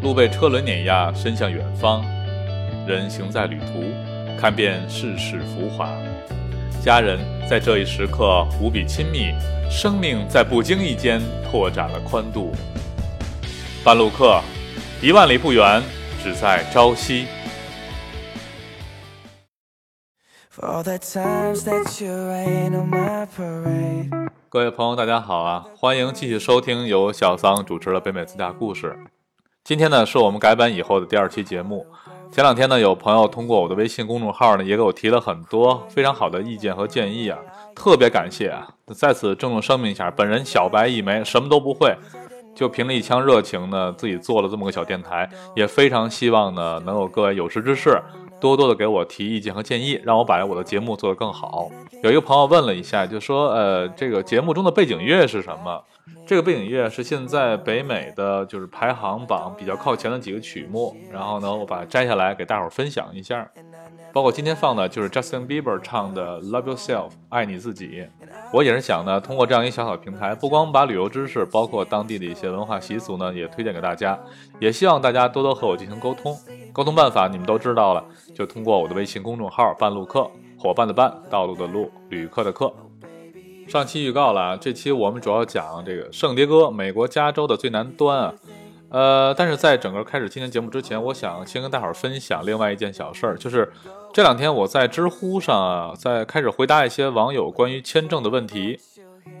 路被车轮碾压，伸向远方；人行在旅途，看遍世事浮华。家人在这一时刻无比亲密，生命在不经意间拓展了宽度。半路客，一万里不远，只在朝夕。各位朋友，大家好啊！欢迎继续收听由小桑主持的北美自驾故事。今天呢，是我们改版以后的第二期节目。前两天呢，有朋友通过我的微信公众号呢，也给我提了很多非常好的意见和建议啊，特别感谢啊！在此郑重声明一下，本人小白一枚，什么都不会，就凭了一腔热情呢，自己做了这么个小电台，也非常希望呢，能有各位有识之士。多多的给我提意见和建议，让我把我的节目做得更好。有一个朋友问了一下，就说：“呃，这个节目中的背景乐是什么？”这个背景乐是现在北美的就是排行榜比较靠前的几个曲目。然后呢，我把它摘下来给大伙儿分享一下。包括今天放的就是 Justin Bieber 唱的《Love Yourself》，爱你自己。我也是想呢，通过这样一小小平台，不光把旅游知识，包括当地的一些文化习俗呢，也推荐给大家。也希望大家多多和我进行沟通。沟通办法你们都知道了，就通过我的微信公众号“半路客”，伙伴的伴，道路的路，旅客的客。上期预告了，这期我们主要讲这个圣迭戈，美国加州的最南端啊。呃，但是在整个开始今天节目之前，我想先跟大伙儿分享另外一件小事儿，就是这两天我在知乎上啊，在开始回答一些网友关于签证的问题。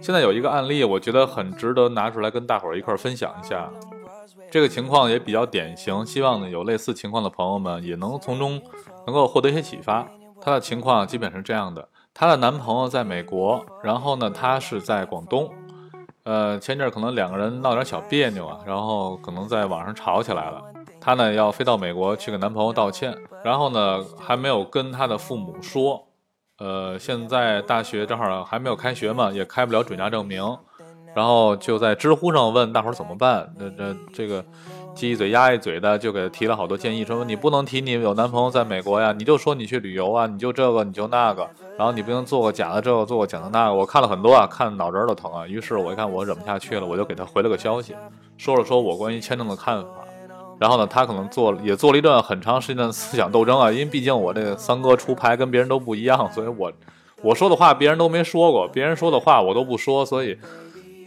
现在有一个案例，我觉得很值得拿出来跟大伙儿一块儿分享一下。这个情况也比较典型，希望呢有类似情况的朋友们也能从中能够获得一些启发。她的情况基本是这样的：她的男朋友在美国，然后呢她是在广东。呃，前阵可能两个人闹点小别扭啊，然后可能在网上吵起来了。她呢要飞到美国去给男朋友道歉，然后呢还没有跟她的父母说。呃，现在大学正好还没有开学嘛，也开不了准假证明，然后就在知乎上问大伙怎么办。这这这个鸡一嘴鸭一嘴的，就给她提了好多建议，说你不能提你有男朋友在美国呀，你就说你去旅游啊，你就这个你就那个。然后你不能做个假的这个，做个假的那个。我看了很多啊，看脑仁都疼啊。于是我一看我忍不下去了，我就给他回了个消息，说了说我关于签证的看法。然后呢，他可能做也做了一段很长时间的思想斗争啊，因为毕竟我这个三哥出牌跟别人都不一样，所以我我说的话别人都没说过，别人说的话我都不说，所以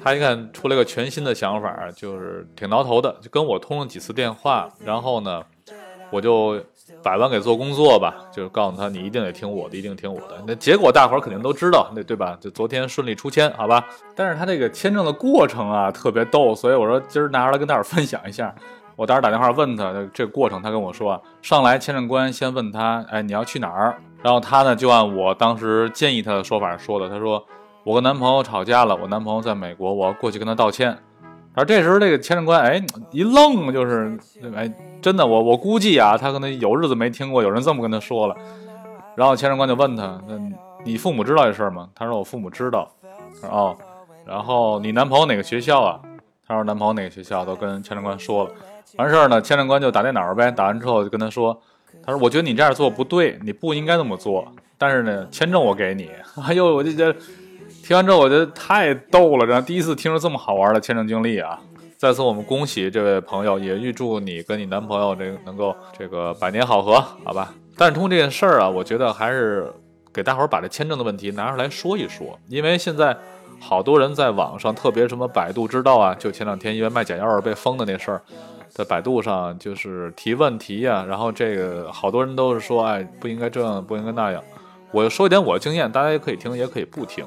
他一看出来个全新的想法，就是挺挠头的，就跟我通了几次电话。然后呢，我就。百万给做工作吧，就是告诉他你一定得听我的，一定听我的。那结果大伙儿肯定都知道，那对吧？就昨天顺利出签，好吧。但是他这个签证的过程啊，特别逗，所以我说今儿拿出来跟大伙儿分享一下。我当时打电话问他这过程，他跟我说啊，上来签证官先问他，哎，你要去哪儿？然后他呢就按我当时建议他的说法说的，他说我跟男朋友吵架了，我男朋友在美国，我要过去跟他道歉。而这时候，这个签证官哎一愣，就是哎，真的，我我估计啊，他可能有日子没听过有人这么跟他说了。然后签证官就问他：“那你父母知道这事儿吗？”他说：“我父母知道。”说：“哦。”然后你男朋友哪个学校啊？他说：“男朋友哪个学校都跟签证官说了。”完事儿呢，签证官就打电脑呗。打完之后就跟他说：“他说我觉得你这样做不对，你不应该这么做。但是呢，签证我给你。”哎呦，我就觉得。听完之后，我觉得太逗了，这第一次听说这么好玩的签证经历啊！在此，我们恭喜这位朋友，也预祝你跟你男朋友这个能够这个百年好合，好吧？但是通过这件事儿啊，我觉得还是给大伙儿把这签证的问题拿出来说一说，因为现在好多人在网上，特别什么百度知道啊，就前两天因为卖假药而被封的那事儿，在百度上就是提问题呀，然后这个好多人都是说，哎，不应该这样，不应该那样。我说一点我的经验，大家也可以听，也可以不听。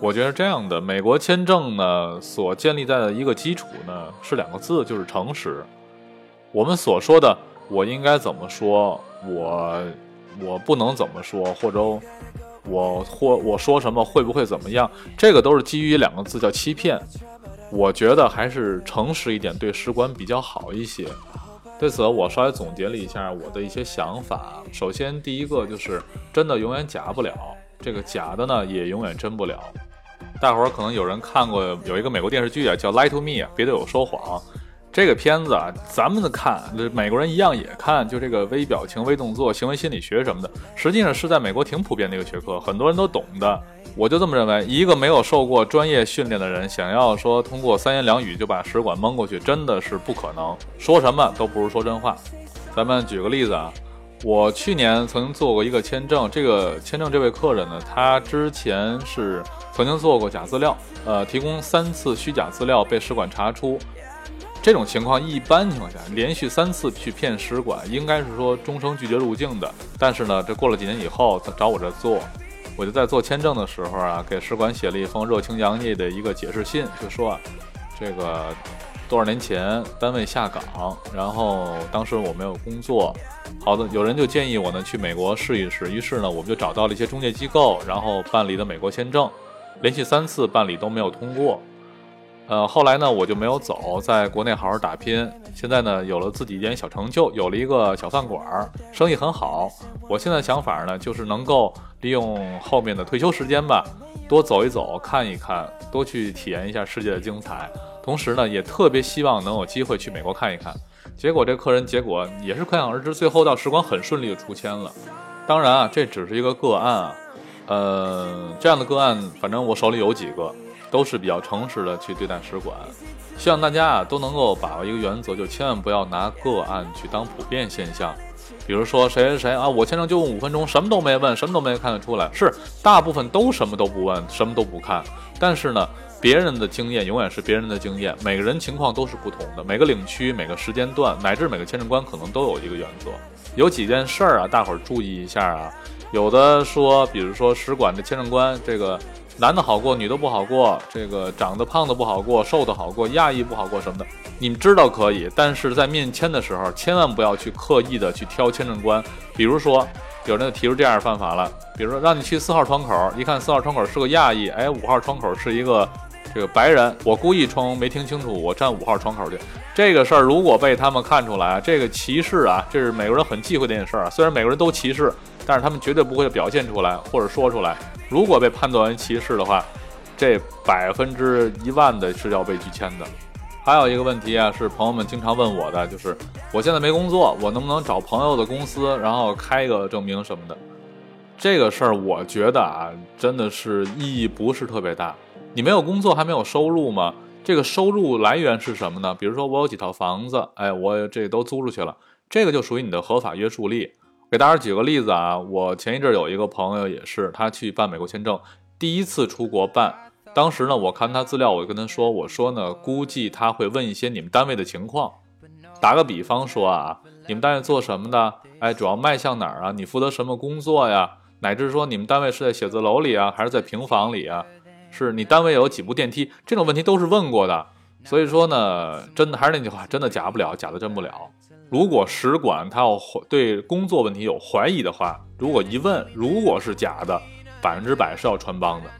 我觉得这样的美国签证呢，所建立在的一个基础呢是两个字，就是诚实。我们所说的我应该怎么说，我我不能怎么说，或者我或我说什么会不会怎么样，这个都是基于两个字叫欺骗。我觉得还是诚实一点，对使馆比较好一些。对此，我稍微总结了一下我的一些想法。首先，第一个就是真的永远假不了，这个假的呢也永远真不了。大伙儿可能有人看过有一个美国电视剧啊，叫《Lie to Me》，别对我说谎。这个片子啊，咱们的看，美国人一样也看，就这个微表情、微动作、行为心理学什么的，实际上是在美国挺普遍的一个学科，很多人都懂的。我就这么认为，一个没有受过专业训练的人，想要说通过三言两语就把使馆蒙过去，真的是不可能，说什么都不如说真话。咱们举个例子啊，我去年曾经做过一个签证，这个签证这位客人呢，他之前是曾经做过假资料，呃，提供三次虚假资料被使馆查出。这种情况一般情况下，连续三次去骗使馆，应该是说终生拒绝入境的。但是呢，这过了几年以后，他找我这做，我就在做签证的时候啊，给使馆写了一封热情洋溢的一个解释信，就说啊，这个多少年前单位下岗，然后当时我没有工作，好的，有人就建议我呢去美国试一试，于是呢，我们就找到了一些中介机构，然后办理的美国签证，连续三次办理都没有通过。呃，后来呢，我就没有走，在国内好好打拼。现在呢，有了自己一点小成就，有了一个小饭馆，生意很好。我现在想法呢，就是能够利用后面的退休时间吧，多走一走，看一看，多去体验一下世界的精彩。同时呢，也特别希望能有机会去美国看一看。结果这客人结果也是可想而知，最后到使馆很顺利的出签了。当然啊，这只是一个个案啊，呃，这样的个案，反正我手里有几个。都是比较诚实的去对待使馆，希望大家啊都能够把握一个原则，就千万不要拿个案去当普遍现象。比如说谁谁谁啊，我签证就问五分钟，什么都没问，什么都没看得出来。是大部分都什么都不问，什么都不看。但是呢，别人的经验永远是别人的经验，每个人情况都是不同的，每个领区、每个时间段，乃至每个签证官可能都有一个原则。有几件事儿啊，大伙儿注意一下啊。有的说，比如说使馆的签证官这个。男的好过，女的不好过。这个长得胖的不好过，瘦的好过，亚裔不好过什么的，你们知道可以。但是在面签的时候，千万不要去刻意的去挑签证官。比如说，有人就提出这样的犯法了，比如说让你去四号窗口，一看四号窗口是个亚裔，哎，五号窗口是一个这个白人，我故意装没听清楚，我站五号窗口去。这个事儿如果被他们看出来，这个歧视啊，这是美国人很忌讳的一件事儿啊。虽然美国人都歧视。但是他们绝对不会表现出来或者说出来。如果被判断为歧视的话，这百分之一万的是要被拒签的。还有一个问题啊，是朋友们经常问我的，就是我现在没工作，我能不能找朋友的公司，然后开一个证明什么的？这个事儿我觉得啊，真的是意义不是特别大。你没有工作还没有收入吗？这个收入来源是什么呢？比如说我有几套房子，哎，我这都租出去了，这个就属于你的合法约束力。给大家举个例子啊，我前一阵有一个朋友也是，他去办美国签证，第一次出国办。当时呢，我看他资料，我就跟他说，我说呢，估计他会问一些你们单位的情况。打个比方说啊，你们单位做什么的？哎，主要卖向哪儿啊？你负责什么工作呀？乃至说你们单位是在写字楼里啊，还是在平房里啊？是你单位有几部电梯？这种问题都是问过的。所以说呢，真的还是那句话，真的假不了，假的真不了。如果使馆他要对工作问题有怀疑的话，如果一问，如果是假的，百分之百是要穿帮的。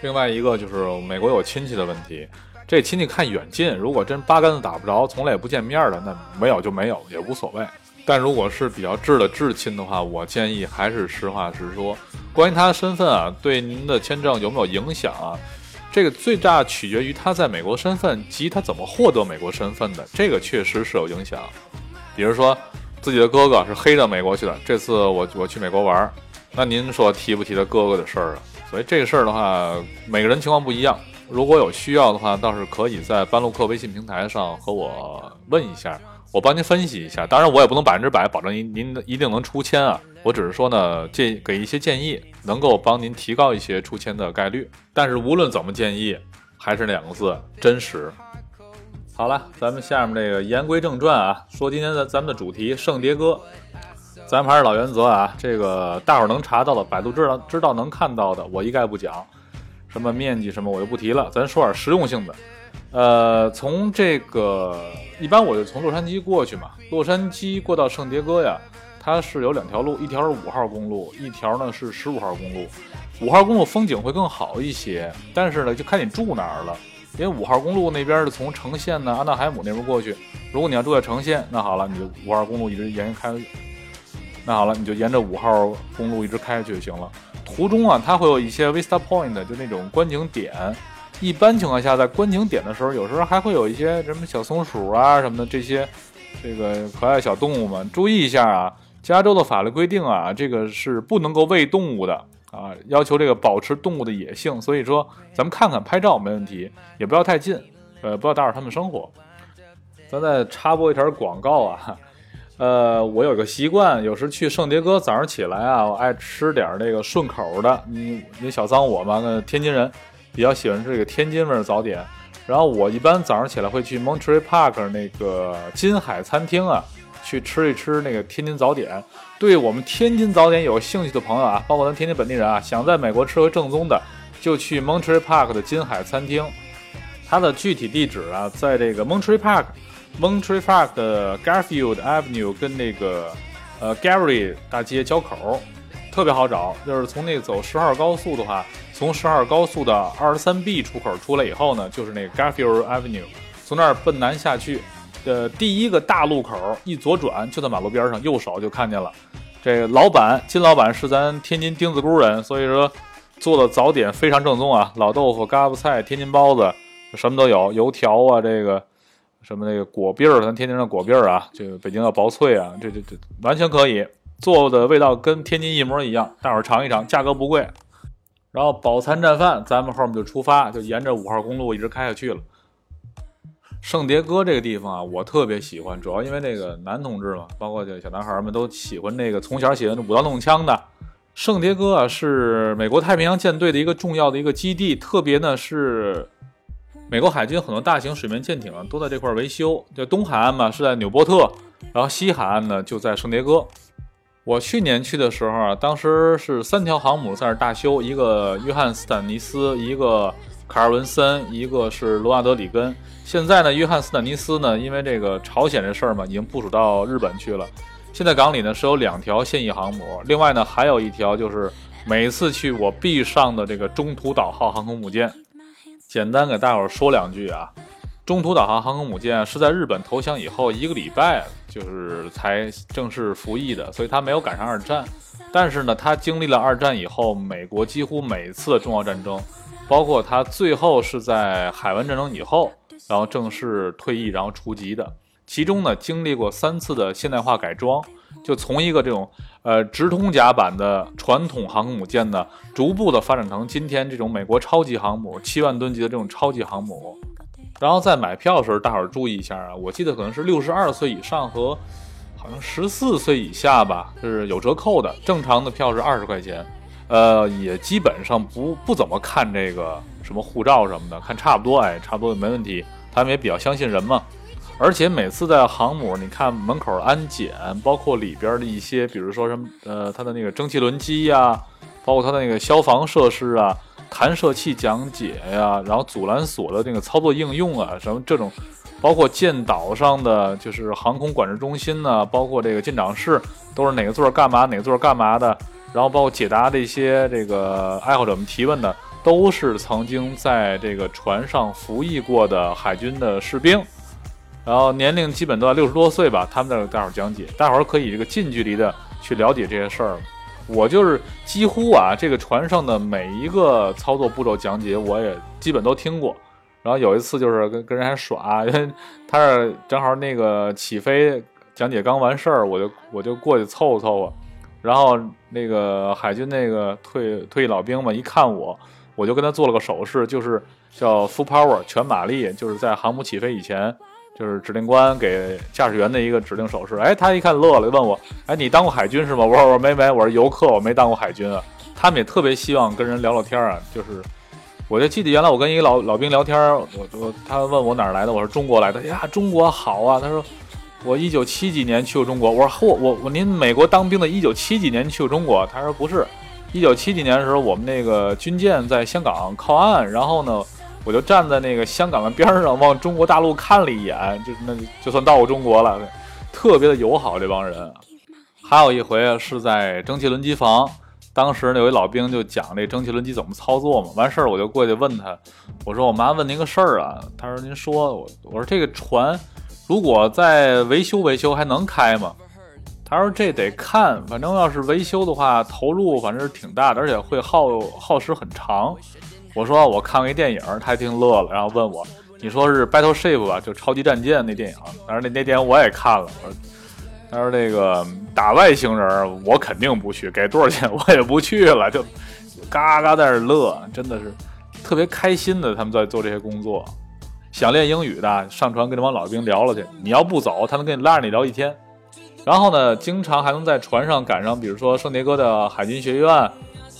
另外一个就是美国有亲戚的问题，这亲戚看远近，如果真八竿子打不着，从来也不见面的，那没有就没有，也无所谓。但如果是比较至的至亲的话，我建议还是实话实说。关于他的身份啊，对您的签证有没有影响啊？这个最大取决于他在美国身份及他怎么获得美国身份的，这个确实是有影响。比如说，自己的哥哥是黑到美国去的。这次我我去美国玩，那您说提不提他哥哥的事儿啊？所以这个事儿的话，每个人情况不一样。如果有需要的话，倒是可以在班路克微信平台上和我问一下，我帮您分析一下。当然，我也不能百分之百保证您您一定能出签啊。我只是说呢，建给一些建议，能够帮您提高一些出签的概率。但是无论怎么建议，还是两个字：真实。好了，咱们下面这个言归正传啊，说今天的咱们的主题《圣迭戈》，咱们还是老原则啊，这个大伙儿能查到的，百度知道知道能看到的，我一概不讲，什么面积什么我就不提了，咱说点实用性的。呃，从这个一般我就从洛杉矶过去嘛，洛杉矶过到圣迭戈呀，它是有两条路，一条是五号公路，一条呢是十五号公路。五号公路风景会更好一些，但是呢就看你住哪儿了。因为五号公路那边是从城县呢，安纳海姆那边过去。如果你要住在城县，那好了，你就五号公路一直沿开。那好了，你就沿着五号公路一直开下去就行了。途中啊，它会有一些 vista point，就那种观景点，一般情况下，在观景点的时候，有时候还会有一些什么小松鼠啊什么的这些这个可爱小动物们，注意一下啊！加州的法律规定啊，这个是不能够喂动物的啊，要求这个保持动物的野性。所以说，咱们看看拍照没问题，也不要太近，呃，不要打扰他们生活。咱再插播一条广告啊，呃，我有个习惯，有时去圣迭戈早上起来啊，我爱吃点那个顺口的。你你小桑我嘛，那天津人。比较喜欢这个天津味早点，然后我一般早上起来会去 montrey Park 那个金海餐厅啊，去吃一吃那个天津早点。对我们天津早点有兴趣的朋友啊，包括咱天津本地人啊，想在美国吃回正宗的，就去 Monterey Park 的金海餐厅。它的具体地址啊，在这个 Monterey Park，Montreal Park 的 Garfield Avenue 跟那个呃 Gary 大街交口，特别好找。就是从那个走十号高速的话。从十二高速的二十三 B 出口出来以后呢，就是那个 Garfield Avenue，从那儿奔南下去，呃，第一个大路口一左转就在马路边上，右手就看见了。这个老板金老板是咱天津丁字沟人，所以说做的早点非常正宗啊，老豆腐、嘎巴菜、天津包子，什么都有，油条啊，这个什么那个果篦儿，咱天津的果篦儿啊，这个北京叫薄脆啊，这这这完全可以做的味道跟天津一模一样，大伙儿尝一尝，价格不贵。然后饱餐战饭，咱们后面就出发，就沿着五号公路一直开下去了。圣迭戈这个地方啊，我特别喜欢，主要因为那个男同志嘛，包括这小男孩们都喜欢那个从小喜欢舞刀弄枪的。圣迭戈啊，是美国太平洋舰队的一个重要的一个基地，特别呢是美国海军很多大型水面舰艇啊都在这块维修。就东海岸嘛是在纽波特，然后西海岸呢就在圣迭戈。我去年去的时候啊，当时是三条航母在那大修，一个约翰斯坦尼斯，一个卡尔文森，一个是罗纳德里根。现在呢，约翰斯坦尼斯呢，因为这个朝鲜这事儿嘛，已经部署到日本去了。现在港里呢是有两条现役航母，另外呢还有一条就是每次去我必上的这个中途岛号航空母舰。简单给大伙儿说两句啊。中途岛航航空母舰是在日本投降以后一个礼拜，就是才正式服役的，所以它没有赶上二战。但是呢，它经历了二战以后，美国几乎每一次的重要战争，包括它最后是在海湾战争以后，然后正式退役，然后除籍的。其中呢，经历过三次的现代化改装，就从一个这种呃直通甲板的传统航空母舰呢，逐步的发展成今天这种美国超级航母，七万吨级的这种超级航母。然后在买票的时候，大伙儿注意一下啊！我记得可能是六十二岁以上和好像十四岁以下吧，是有折扣的。正常的票是二十块钱，呃，也基本上不不怎么看这个什么护照什么的，看差不多，哎，差不多没问题。他们也比较相信人嘛。而且每次在航母，你看门口安检，包括里边的一些，比如说什么，呃，它的那个蒸汽轮机呀，包括它的那个消防设施啊。弹射器讲解呀，然后阻拦索的那个操作应用啊，什么这种，包括舰岛上的就是航空管制中心呢，包括这个舰长室都是哪个座干嘛，哪个座干嘛的，然后包括解答这些这个爱好者们提问的，都是曾经在这个船上服役过的海军的士兵，然后年龄基本都在六十多岁吧，他们在大伙讲解，大伙儿可以这个近距离的去了解这些事儿。我就是几乎啊，这个船上的每一个操作步骤讲解，我也基本都听过。然后有一次就是跟跟人还耍，因为他是正好那个起飞讲解刚完事儿，我就我就过去凑合凑合。然后那个海军那个退退役老兵嘛，一看我，我就跟他做了个手势，就是叫 full power 全马力，就是在航母起飞以前。就是指令官给驾驶员的一个指令手势，哎，他一看乐了，问我，哎，你当过海军是吗？我说我没没，我是游客，我没当过海军啊。他们也特别希望跟人聊聊天啊，就是，我就记得原来我跟一个老老兵聊天，我我他问我哪儿来的，我说中国来的，呀，中国好啊。他说我一九七几年去过中国，我说嚯，我我您美国当兵的，一九七几年去过中国？他说不是，一九七几年的时候，我们那个军舰在香港靠岸，然后呢。我就站在那个香港的边上，往中国大陆看了一眼，就那就算到过中国了，特别的友好这帮人。还有一回是在蒸汽轮机房，当时那位老兵就讲这蒸汽轮机怎么操作嘛。完事儿我就过去问他，我说我妈问您个事儿啊。他说您说，我我说这个船如果再维修维修还能开吗？他说这得看，反正要是维修的话，投入反正是挺大的，而且会耗耗时很长。我说我看过一电影，他还挺乐了，然后问我，你说是 Battleship 吧，就超级战舰那电影。当然那那电影我也看了，我说，他说那个打外星人，我肯定不去，给多少钱我也不去了，就嘎嘎在那乐，真的是特别开心的，他们在做这些工作。想练英语的，上船跟这帮老兵聊了去。你要不走，他能跟你拉着你聊一天。然后呢，经常还能在船上赶上，比如说圣迭戈的海军学院，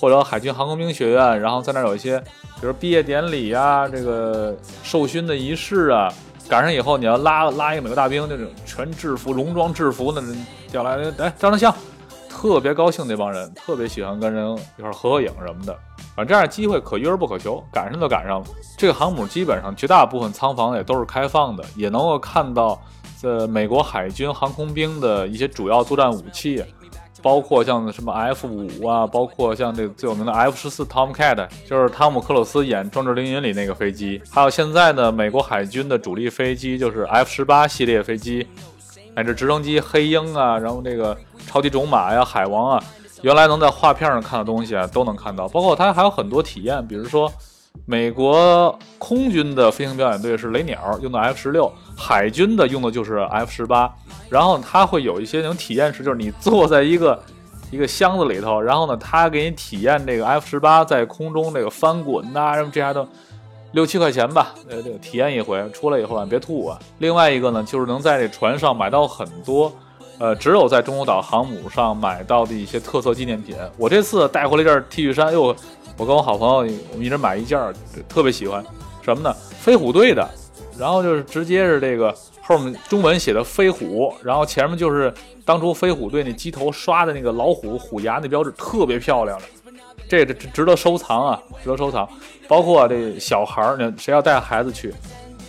或者海军航空兵学院，然后在那有一些，比如毕业典礼呀，这个授勋的仪式啊。赶上以后，你要拉拉一个美国大兵，那种全制服、戎装制服的人叫来，来照张相，特别高兴。那帮人特别喜欢跟人一块合合影什么的。反正这样机会可遇而不可求，赶上就赶上了。这个航母基本上绝大部分舱房也都是开放的，也能够看到这美国海军航空兵的一些主要作战武器，包括像什么 F 五啊，包括像这个最有名的 F 十四 Tomcat，就是汤姆克鲁斯演《壮志凌云》里那个飞机，还有现在呢美国海军的主力飞机，就是 F 十八系列飞机，乃至直升机黑鹰啊，然后这个超级种马呀、海王啊。原来能在画片上看的东西啊，都能看到，包括它还有很多体验，比如说，美国空军的飞行表演队是雷鸟用的 F 十六，海军的用的就是 F 十八，然后它会有一些那种体验式，就是你坐在一个 一个箱子里头，然后呢，它给你体验这个 F 十八在空中这个翻滚呐，什么这些都六七块钱吧，呃，这个体验一回，出来以后啊别吐啊。另外一个呢，就是能在这船上买到很多。呃，只有在中途岛航母上买到的一些特色纪念品。我这次带回来一件 T 恤衫，哟，我跟我好朋友我们一人买一件，特别喜欢。什么呢？飞虎队的，然后就是直接是这个后面中文写的飞虎，然后前面就是当初飞虎队那机头刷的那个老虎虎牙那标志，特别漂亮的，这个值值得收藏啊，值得收藏。包括这小孩儿，谁要带孩子去，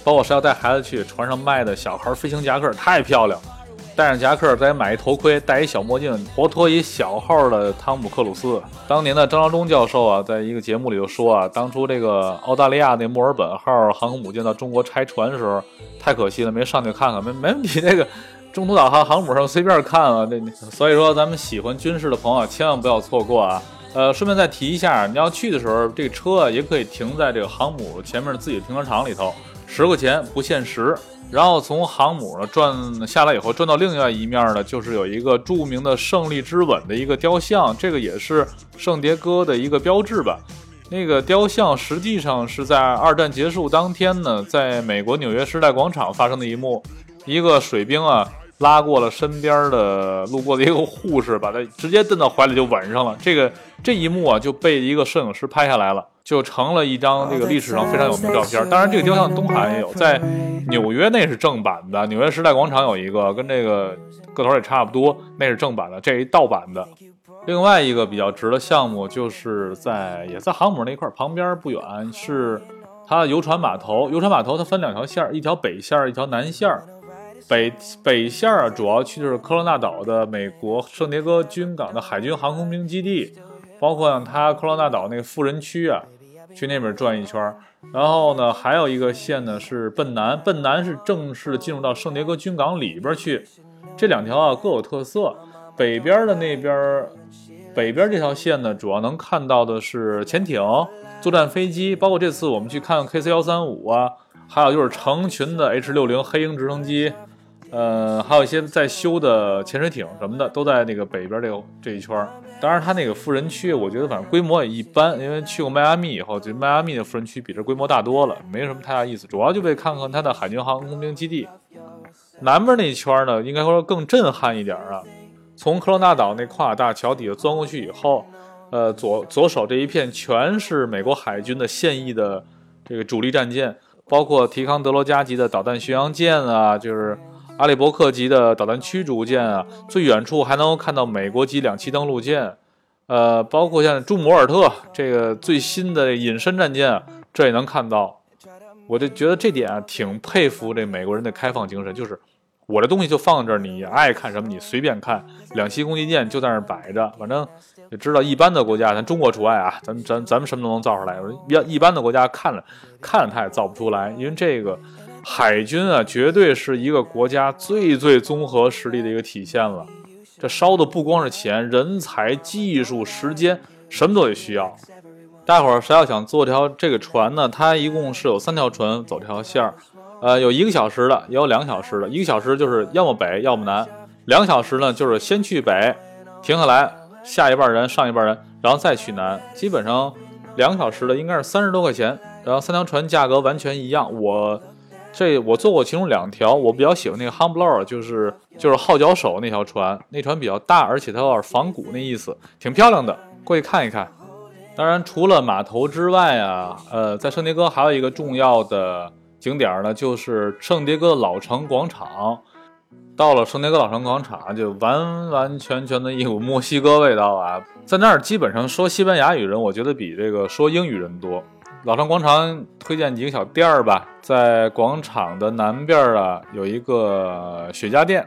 包括谁要带孩子去，船上卖的小孩飞行夹克太漂亮了。戴上夹克，再买一头盔，戴一小墨镜，活脱一小号的汤姆克鲁斯。当年的张召忠教授啊，在一个节目里就说啊，当初这个澳大利亚那墨尔本号航空母舰到中国拆船的时候，太可惜了，没上去看看，没 没问题。那个中途岛航航母上随便看啊，这所以说咱们喜欢军事的朋友千万不要错过啊。呃，顺便再提一下，你要去的时候，这个车也可以停在这个航母前面自己的停车场里头，十块钱不限时。然后从航母呢转下来以后，转到另外一面呢，就是有一个著名的胜利之吻的一个雕像，这个也是圣迭戈的一个标志吧。那个雕像实际上是在二战结束当天呢，在美国纽约时代广场发生的一幕，一个水兵啊拉过了身边的路过的一个护士，把他直接蹬到怀里就吻上了。这个这一幕啊就被一个摄影师拍下来了。就成了一张这个历史上非常有名的照片。当然，这个雕像东海岸也有，在纽约那是正版的，纽约时代广场有一个，跟这个个头也差不多，那是正版的，这一盗版的。另外一个比较值的项目，就是在也在航母那块旁边不远，是它的游船码头。游船码头它分两条线，一条北线，一条南线。北北线啊，主要去的是科罗纳岛的美国圣迭戈军港的海军航空兵基地，包括像它科罗纳岛那个富人区啊。去那边转一圈，然后呢，还有一个线呢是奔南，奔南是正式进入到圣迭戈军港里边去。这两条啊各有特色，北边的那边，北边这条线呢，主要能看到的是潜艇、作战飞机，包括这次我们去看 KC 幺三五啊，还有就是成群的 H 六零黑鹰直升机，呃，还有一些在修的潜水艇什么的，都在那个北边这个这一圈。当然，它那个富人区，我觉得反正规模也一般，因为去过迈阿密以后，就迈阿密的富人区比这规模大多了，没什么太大意思。主要就为看看它的海军航空兵基地。南边那一圈呢，应该说更震撼一点啊。从科罗纳岛那跨大桥底下钻过去以后，呃，左左手这一片全是美国海军的现役的这个主力战舰，包括提康德罗加级的导弹巡洋舰啊，就是。阿里伯克级的导弹驱逐舰啊，最远处还能看到美国级两栖登陆舰，呃，包括像朱姆沃尔特这个最新的隐身战舰，这也能看到。我就觉得这点啊，挺佩服这美国人的开放精神，就是我这东西就放这儿，你爱看什么你随便看。两栖攻击舰就在那儿摆着，反正也知道一般的国家，咱中国除外啊，咱咱咱们什么都能造出来。要一般的国家看了看了他也造不出来，因为这个。海军啊，绝对是一个国家最最综合实力的一个体现了。这烧的不光是钱、人才、技术、时间，什么都得需要。大伙儿谁要想坐条这个船呢？它一共是有三条船走这条线儿，呃，有一个小时的，也有两小时的。一个小时就是要么北，要么南；两小时呢，就是先去北，停下来，下一半人，上一半人，然后再去南。基本上两个小时的应该是三十多块钱，然后三条船价格完全一样。我这我坐过其中两条，我比较喜欢那个 Humbler，就是就是号角手那条船，那船比较大，而且它有点仿古那意思，挺漂亮的，过去看一看。当然，除了码头之外啊，呃，在圣迭戈还有一个重要的景点呢，就是圣迭戈老城广场。到了圣迭戈老城广场，就完完全全的一股墨西哥味道啊！在那儿基本上说西班牙语人，我觉得比这个说英语人多。老城广场推荐几个小店儿吧，在广场的南边啊，有一个雪茄店，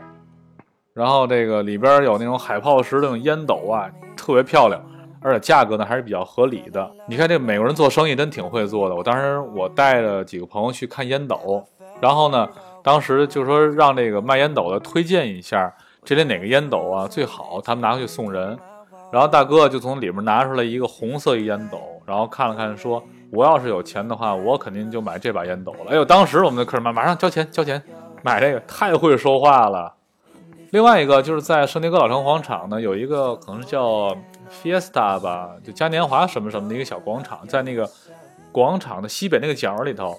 然后这个里边有那种海泡石那种烟斗啊，特别漂亮。而且价格呢还是比较合理的。你看这美国人做生意真挺会做的。我当时我带着几个朋友去看烟斗，然后呢，当时就说让这个卖烟斗的推荐一下这里哪个烟斗啊最好，他们拿回去送人。然后大哥就从里面拿出来一个红色烟斗，然后看了看说：“我要是有钱的话，我肯定就买这把烟斗了。”哎呦，当时我们的客人马马上交钱交钱，买这个太会说话了。另外一个就是在圣地戈老城广场呢，有一个可能是叫。Fiesta 吧，就嘉年华什么什么的一个小广场，在那个广场的西北那个角里头，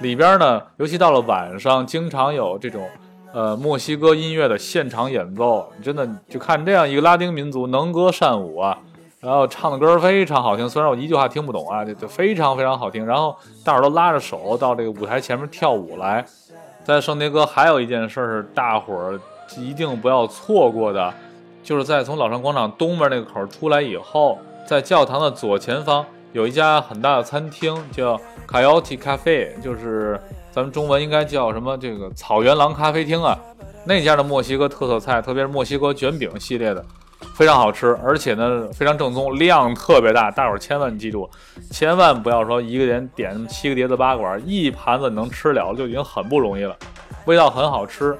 里边呢，尤其到了晚上，经常有这种呃墨西哥音乐的现场演奏。真的就看这样一个拉丁民族能歌善舞啊，然后唱的歌非常好听，虽然我一句话听不懂啊，就就非常非常好听。然后大伙儿都拉着手到这个舞台前面跳舞来。在圣迭戈还有一件事是大伙儿一定不要错过的。就是在从老城广场东边那个口出来以后，在教堂的左前方有一家很大的餐厅，叫 Coyote Cafe，就是咱们中文应该叫什么？这个草原狼咖啡厅啊。那家的墨西哥特色菜，特别是墨西哥卷饼系列的，非常好吃，而且呢非常正宗，量特别大。大伙儿千万记住，千万不要说一个人点七个碟子八个碗，一盘子能吃了就已经很不容易了，味道很好吃。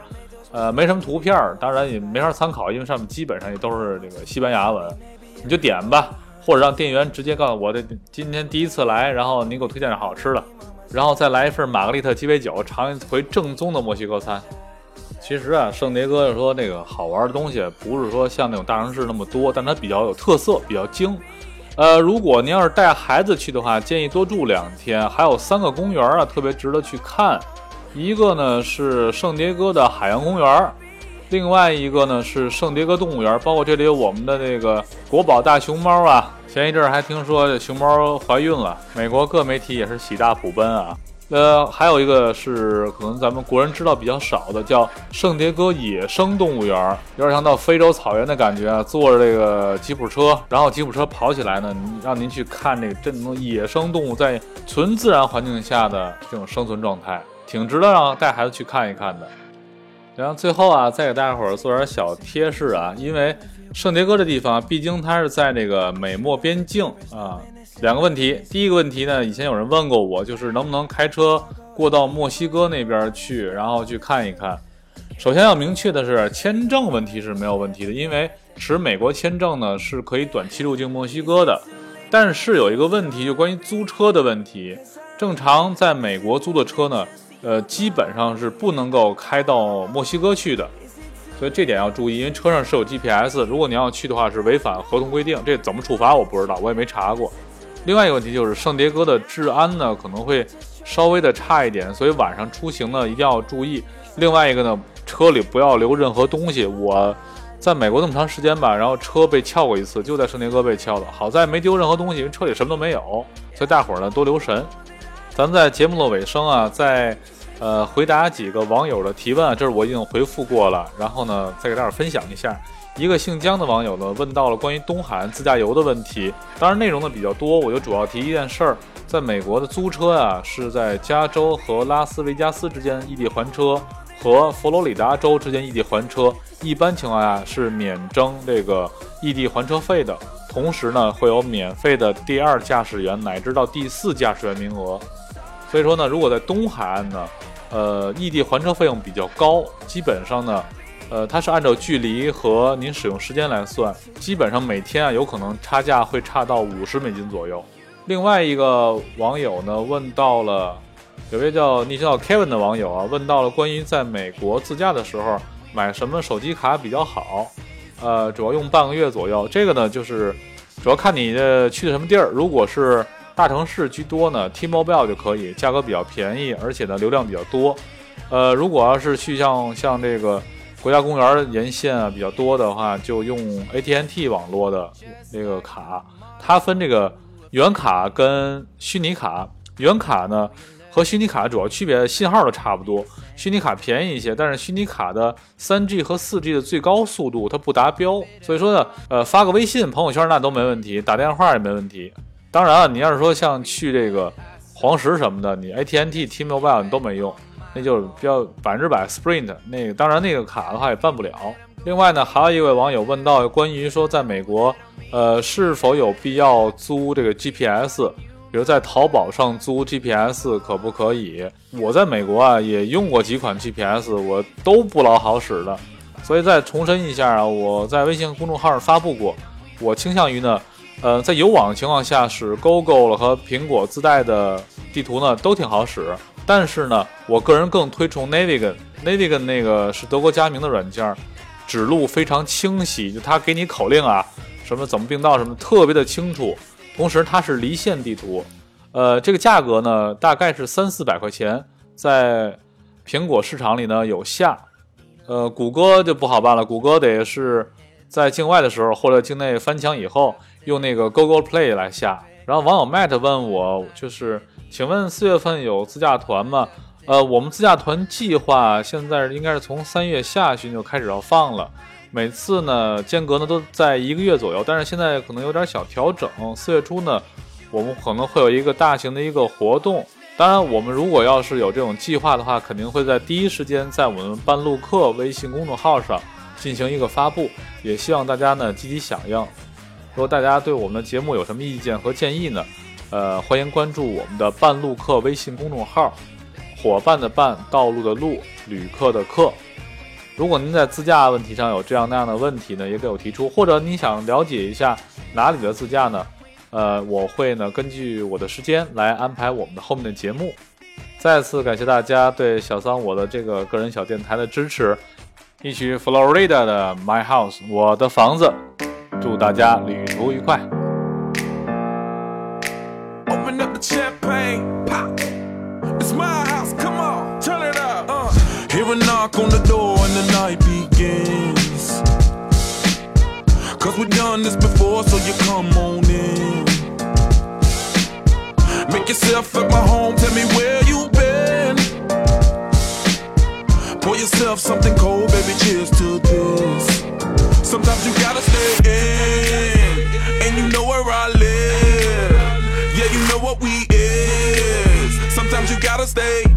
呃，没什么图片儿，当然也没法参考，因为上面基本上也都是这个西班牙文。你就点吧，或者让店员直接告诉我，这今天第一次来，然后你给我推荐点好吃的，然后再来一份玛格丽特鸡尾酒，尝一回正宗的墨西哥餐。其实啊，圣迭戈说那个好玩的东西不是说像那种大城市那么多，但它比较有特色，比较精。呃，如果您要是带孩子去的话，建议多住两天，还有三个公园啊，特别值得去看。一个呢是圣迭戈的海洋公园，另外一个呢是圣迭戈动物园，包括这里有我们的这个国宝大熊猫啊。前一阵还听说熊猫怀孕了，美国各媒体也是喜大普奔啊。呃，还有一个是可能咱们国人知道比较少的，叫圣迭戈野生动物园，有点像到非洲草原的感觉啊。坐着这个吉普车，然后吉普车跑起来呢，让您去看这个真正野生动物在纯自然环境下的这种生存状态。挺值得让带孩子去看一看的。然后最后啊，再给大家伙儿做点小贴士啊，因为圣迭戈这地方，毕竟它是在这个美墨边境啊。两个问题，第一个问题呢，以前有人问过我，就是能不能开车过到墨西哥那边去，然后去看一看。首先要明确的是，签证问题是没有问题的，因为持美国签证呢是可以短期入境墨西哥的。但是有一个问题，就关于租车的问题。正常在美国租的车呢。呃，基本上是不能够开到墨西哥去的，所以这点要注意，因为车上是有 GPS，如果你要去的话是违反合同规定，这怎么处罚我不知道，我也没查过。另外一个问题就是圣迭戈的治安呢可能会稍微的差一点，所以晚上出行呢一定要注意。另外一个呢，车里不要留任何东西。我在美国那么长时间吧，然后车被撬过一次，就在圣迭戈被撬的，好在没丢任何东西，因为车里什么都没有。所以大伙儿呢多留神。咱在节目的尾声啊，在呃回答几个网友的提问，这是我已经回复过了。然后呢，再给大伙分享一下，一个姓姜的网友呢问到了关于东海岸自驾游的问题，当然内容呢比较多，我就主要提一件事儿，在美国的租车啊，是在加州和拉斯维加斯之间异地还车，和佛罗里达州之间异地还车，一般情况下是免征这个异地还车费的，同时呢会有免费的第二驾驶员乃至到第四驾驶员名额。所以说呢，如果在东海岸呢，呃，异地还车费用比较高，基本上呢，呃，它是按照距离和您使用时间来算，基本上每天啊，有可能差价会差到五十美金左右。另外一个网友呢问到了，有位叫昵称叫 Kevin 的网友啊，问到了关于在美国自驾的时候买什么手机卡比较好。呃，主要用半个月左右。这个呢，就是主要看你的去的什么地儿。如果是大城市居多呢，T-Mobile 就可以，价格比较便宜，而且呢流量比较多。呃，如果要是去像像这个国家公园沿线啊比较多的话，就用 ATNT 网络的那个卡。它分这个原卡跟虚拟卡。原卡呢和虚拟卡主要区别信号都差不多。虚拟卡便宜一些，但是虚拟卡的三 G 和四 G 的最高速度它不达标，所以说呢，呃，发个微信朋友圈那都没问题，打电话也没问题。当然了，你要是说像去这个黄石什么的，你 ATNT、T-Mobile 你都没用，那就是比较百分之百 Sprint 那个。当然那个卡的话也办不了。另外呢，还有一位网友问到关于说在美国，呃，是否有必要租这个 GPS？比如在淘宝上租 GPS 可不可以？我在美国啊也用过几款 GPS，我都不老好使的。所以再重申一下啊，我在微信公众号上发布过，我倾向于呢，呃，在有网的情况下使 Google 和苹果自带的地图呢都挺好使。但是呢，我个人更推崇 Navigon，Navigon 那个是德国佳明的软件，指路非常清晰，就它给你口令啊，什么怎么并道什么特别的清楚。同时，它是离线地图，呃，这个价格呢大概是三四百块钱，在苹果市场里呢有下，呃，谷歌就不好办了，谷歌得是在境外的时候或者境内翻墙以后用那个 Google Play 来下。然后网友 Matt 问我，就是请问四月份有自驾团吗？呃，我们自驾团计划现在应该是从三月下旬就开始要放了。每次呢间隔呢都在一个月左右，但是现在可能有点小调整。四月初呢，我们可能会有一个大型的一个活动。当然，我们如果要是有这种计划的话，肯定会在第一时间在我们半路客微信公众号上进行一个发布。也希望大家呢积极响应。如果大家对我们的节目有什么意见和建议呢？呃，欢迎关注我们的半路客微信公众号，伙伴的伴，道路的路，旅客的客。如果您在自驾问题上有这样那样的问题呢，也给我提出，或者你想了解一下哪里的自驾呢？呃，我会呢根据我的时间来安排我们的后面的节目。再次感谢大家对小桑我的这个个人小电台的支持。一曲 Florida 的 My House 我的房子，祝大家旅途愉快。Hear a knock on the door and the night begins. Cause we've done this before, so you come on in. Make yourself at my home, tell me where you been. Pour yourself something cold, baby, Stay.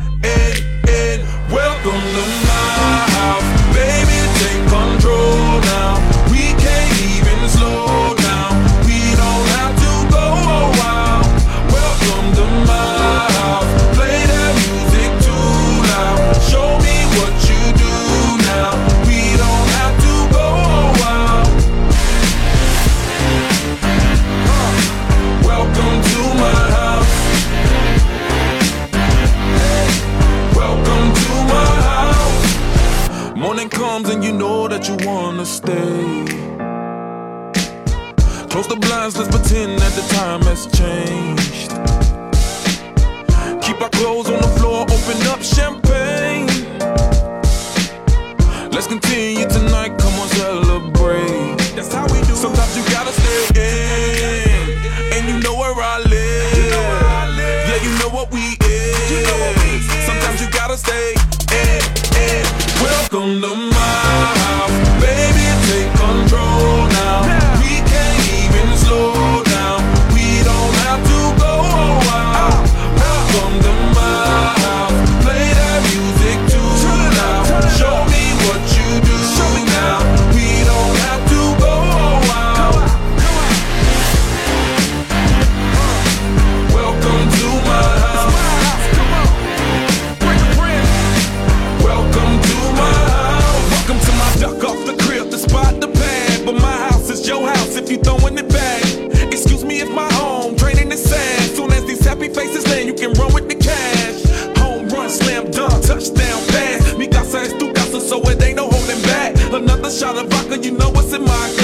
Blinds, let's pretend that the time has changed. Keep our clothes on the floor, open up champagne. Let's continue tonight, come on, celebrate. That's how we do. Sometimes you gotta stay in, and you know where I live. Yeah, you know what we is. Sometimes you gotta stay in, in. Welcome to If you throwing it back. Excuse me if my home draining the sand. Soon as these happy faces land, you can run with the cash. Home run, slam dunk, touchdown pass. Me casa es tu casa, so it ain't no holding back. Another shot of vodka, you know what's in my.